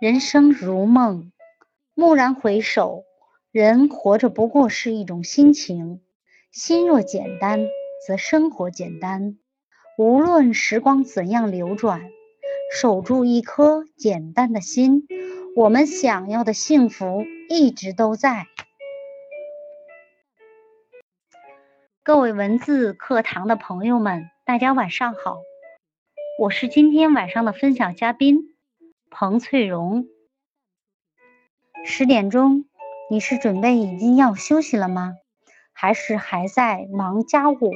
人生如梦，蓦然回首，人活着不过是一种心情。心若简单，则生活简单。无论时光怎样流转，守住一颗简单的心，我们想要的幸福一直都在。各位文字课堂的朋友们，大家晚上好，我是今天晚上的分享嘉宾彭翠荣。十点钟，你是准备已经要休息了吗？还是还在忙家务，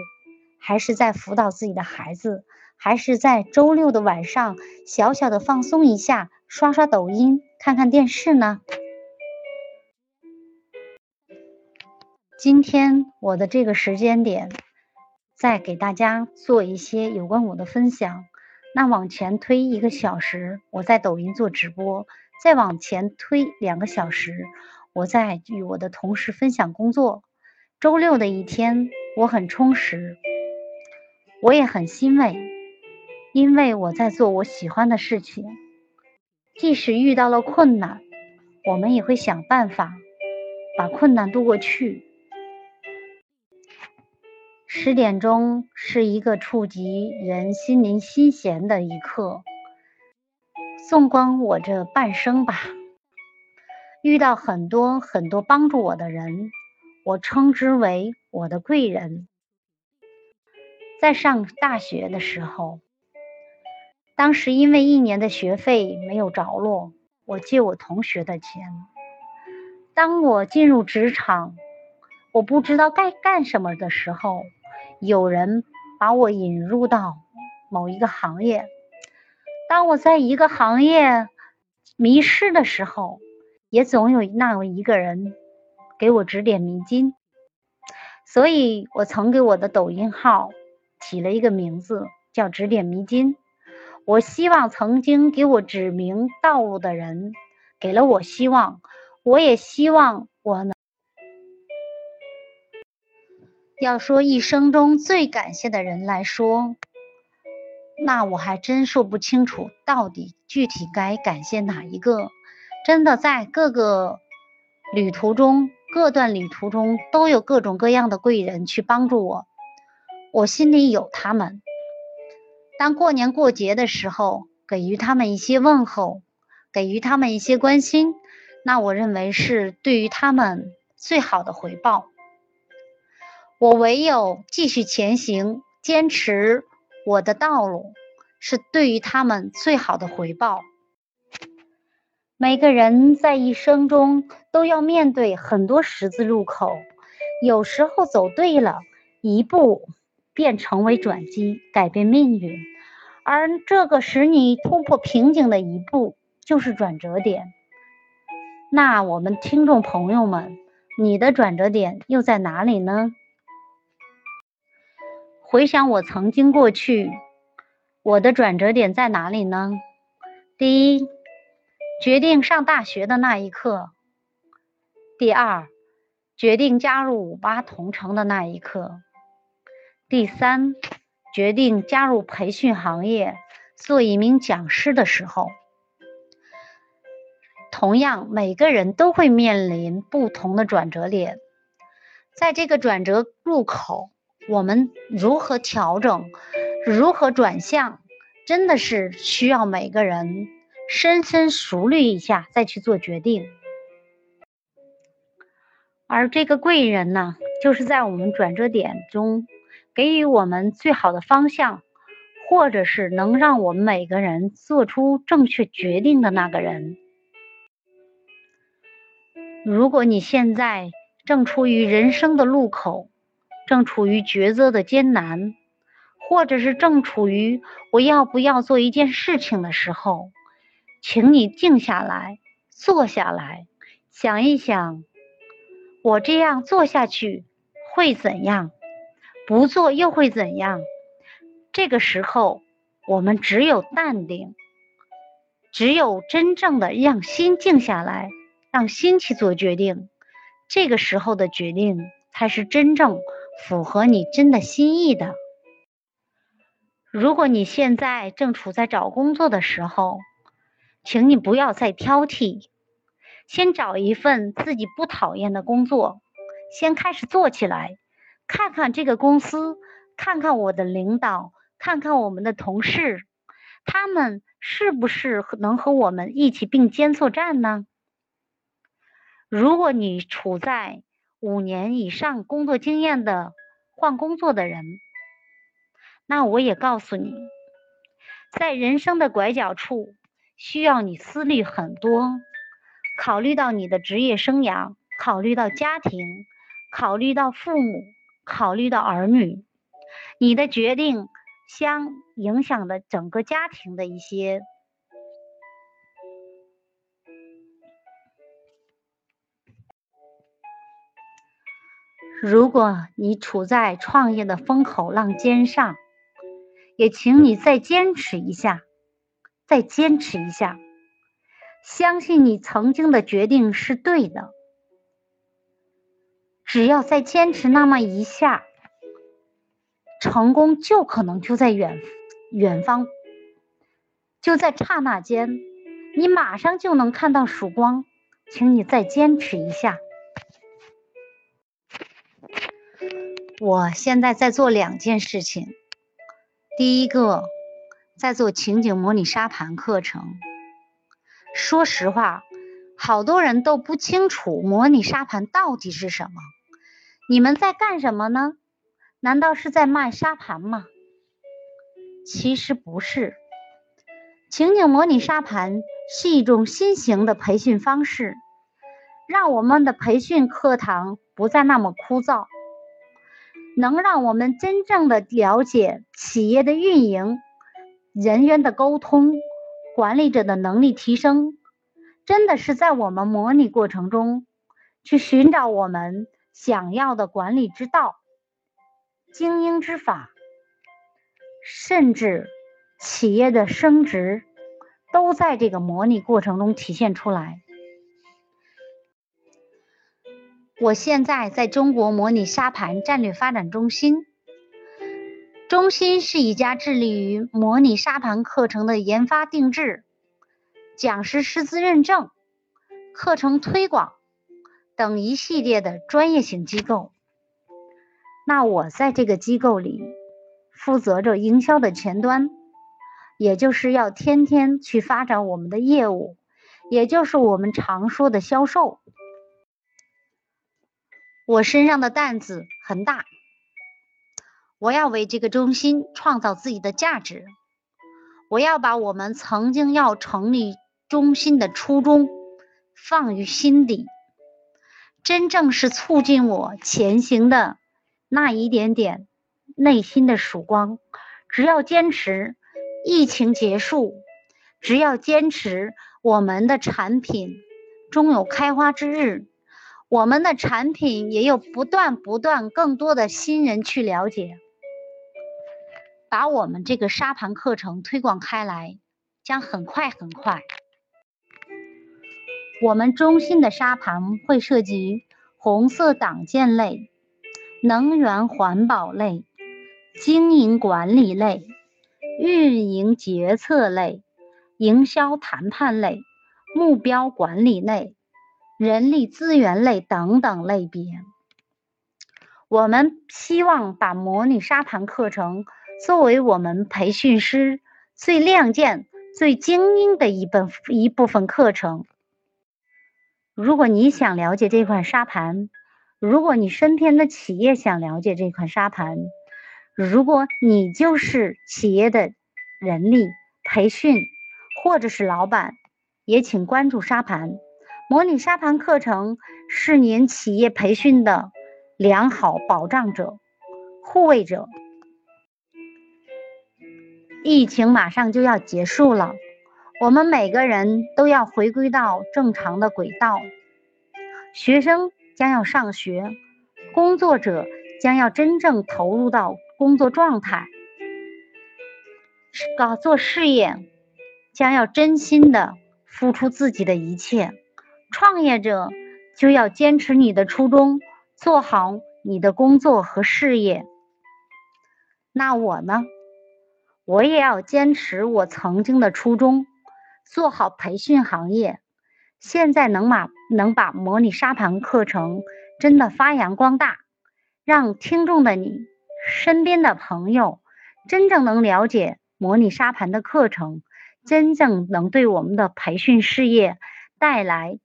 还是在辅导自己的孩子，还是在周六的晚上小小的放松一下，刷刷抖音，看看电视呢？今天我的这个时间点，再给大家做一些有关我的分享。那往前推一个小时，我在抖音做直播；再往前推两个小时，我在与我的同事分享工作。周六的一天，我很充实，我也很欣慰，因为我在做我喜欢的事情。即使遇到了困难，我们也会想办法把困难渡过去。十点钟是一个触及人心灵心弦的一刻。纵观我这半生吧，遇到很多很多帮助我的人。我称之为我的贵人。在上大学的时候，当时因为一年的学费没有着落，我借我同学的钱。当我进入职场，我不知道该干什么的时候，有人把我引入到某一个行业。当我在一个行业迷失的时候，也总有那么一个人。给我指点迷津，所以我曾给我的抖音号起了一个名字，叫“指点迷津”。我希望曾经给我指明道路的人给了我希望，我也希望我能。要说一生中最感谢的人来说，那我还真说不清楚，到底具体该感谢哪一个？真的在各个旅途中。各段旅途中都有各种各样的贵人去帮助我，我心里有他们。当过年过节的时候，给予他们一些问候，给予他们一些关心，那我认为是对于他们最好的回报。我唯有继续前行，坚持我的道路，是对于他们最好的回报。每个人在一生中都要面对很多十字路口，有时候走对了一步，便成为转机，改变命运；而这个使你突破瓶颈的一步，就是转折点。那我们听众朋友们，你的转折点又在哪里呢？回想我曾经过去，我的转折点在哪里呢？第一。决定上大学的那一刻，第二，决定加入五八同城的那一刻，第三，决定加入培训行业做一名讲师的时候，同样，每个人都会面临不同的转折点，在这个转折路口，我们如何调整，如何转向，真的是需要每个人。深深熟虑一下，再去做决定。而这个贵人呢，就是在我们转折点中给予我们最好的方向，或者是能让我们每个人做出正确决定的那个人。如果你现在正处于人生的路口，正处于抉择的艰难，或者是正处于我要不要做一件事情的时候，请你静下来，坐下来，想一想，我这样做下去会怎样？不做又会怎样？这个时候，我们只有淡定，只有真正的让心静下来，让心去做决定。这个时候的决定才是真正符合你真的心意的。如果你现在正处在找工作的时候，请你不要再挑剔，先找一份自己不讨厌的工作，先开始做起来，看看这个公司，看看我的领导，看看我们的同事，他们是不是能和我们一起并肩作战呢？如果你处在五年以上工作经验的换工作的人，那我也告诉你，在人生的拐角处，需要你思虑很多，考虑到你的职业生涯，考虑到家庭，考虑到父母，考虑到儿女，你的决定相影响的整个家庭的一些。如果你处在创业的风口浪尖上，也请你再坚持一下，再坚持一下，相信你曾经的决定是对的。只要再坚持那么一下，成功就可能就在远远方，就在刹那间，你马上就能看到曙光。请你再坚持一下。我现在在做两件事情。第一个，在做情景模拟沙盘课程。说实话，好多人都不清楚模拟沙盘到底是什么。你们在干什么呢？难道是在卖沙盘吗？其实不是。情景模拟沙盘是一种新型的培训方式，让我们的培训课堂不再那么枯燥。能让我们真正的了解企业的运营、人员的沟通、管理者的能力提升，真的是在我们模拟过程中去寻找我们想要的管理之道、精英之法，甚至企业的升值，都在这个模拟过程中体现出来。我现在在中国模拟沙盘战略发展中心，中心是一家致力于模拟沙盘课程的研发定制、讲师师资认证、课程推广等一系列的专业性机构。那我在这个机构里负责着营销的前端，也就是要天天去发展我们的业务，也就是我们常说的销售。我身上的担子很大，我要为这个中心创造自己的价值，我要把我们曾经要成立中心的初衷放于心底，真正是促进我前行的那一点点内心的曙光。只要坚持，疫情结束；只要坚持，我们的产品终有开花之日。我们的产品也有不断不断更多的新人去了解，把我们这个沙盘课程推广开来，将很快很快。我们中心的沙盘会涉及红色党建类、能源环保类、经营管理类、运营决策类、营销谈判类、目标管理类。人力资源类等等类别，我们希望把模拟沙盘课程作为我们培训师最亮剑、最精英的一本一部分课程。如果你想了解这款沙盘，如果你身边的企业想了解这款沙盘，如果你就是企业的人力培训或者是老板，也请关注沙盘。模拟沙盘课程是您企业培训的良好保障者、护卫者。疫情马上就要结束了，我们每个人都要回归到正常的轨道。学生将要上学，工作者将要真正投入到工作状态，搞做事业将要真心的付出自己的一切。创业者就要坚持你的初衷，做好你的工作和事业。那我呢？我也要坚持我曾经的初衷，做好培训行业。现在能把能把模拟沙盘课程真的发扬光大，让听众的你身边的朋友真正能了解模拟沙盘的课程，真正能对我们的培训事业带来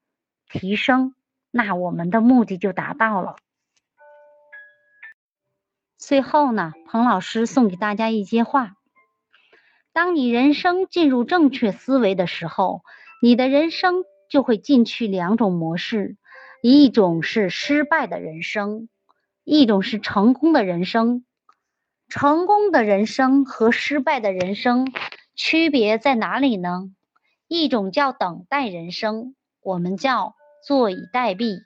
提升，那我们的目的就达到了。最后呢，彭老师送给大家一句话：当你人生进入正确思维的时候，你的人生就会进去两种模式，一种是失败的人生，一种是成功的人生。成功的人生和失败的人生区别在哪里呢？一种叫等待人生，我们叫坐以待毙，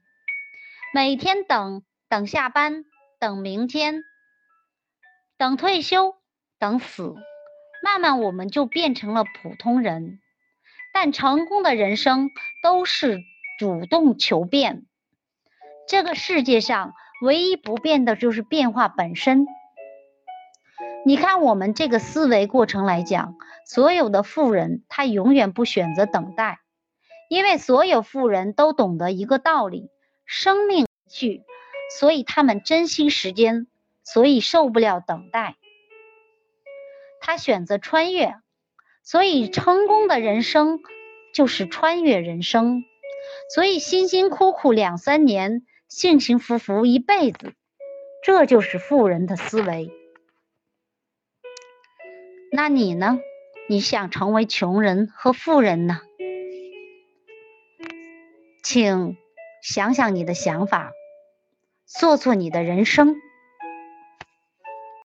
每天等等下班，等明天。等退休，等死，慢慢我们就变成了普通人。但成功的人生都是主动求变。这个世界上唯一不变的就是变化本身。你看，我们这个思维过程来讲，所有的富人他永远不选择等待，因为所有富人都懂得一个道理：生命去，所以他们珍惜时间。所以受不了等待，他选择穿越，所以成功的人生就是穿越人生。所以辛辛苦苦两三年，幸幸福福一辈子，这就是富人的思维。那你呢？你想成为穷人和富人呢？请想想你的想法，做做你的人生。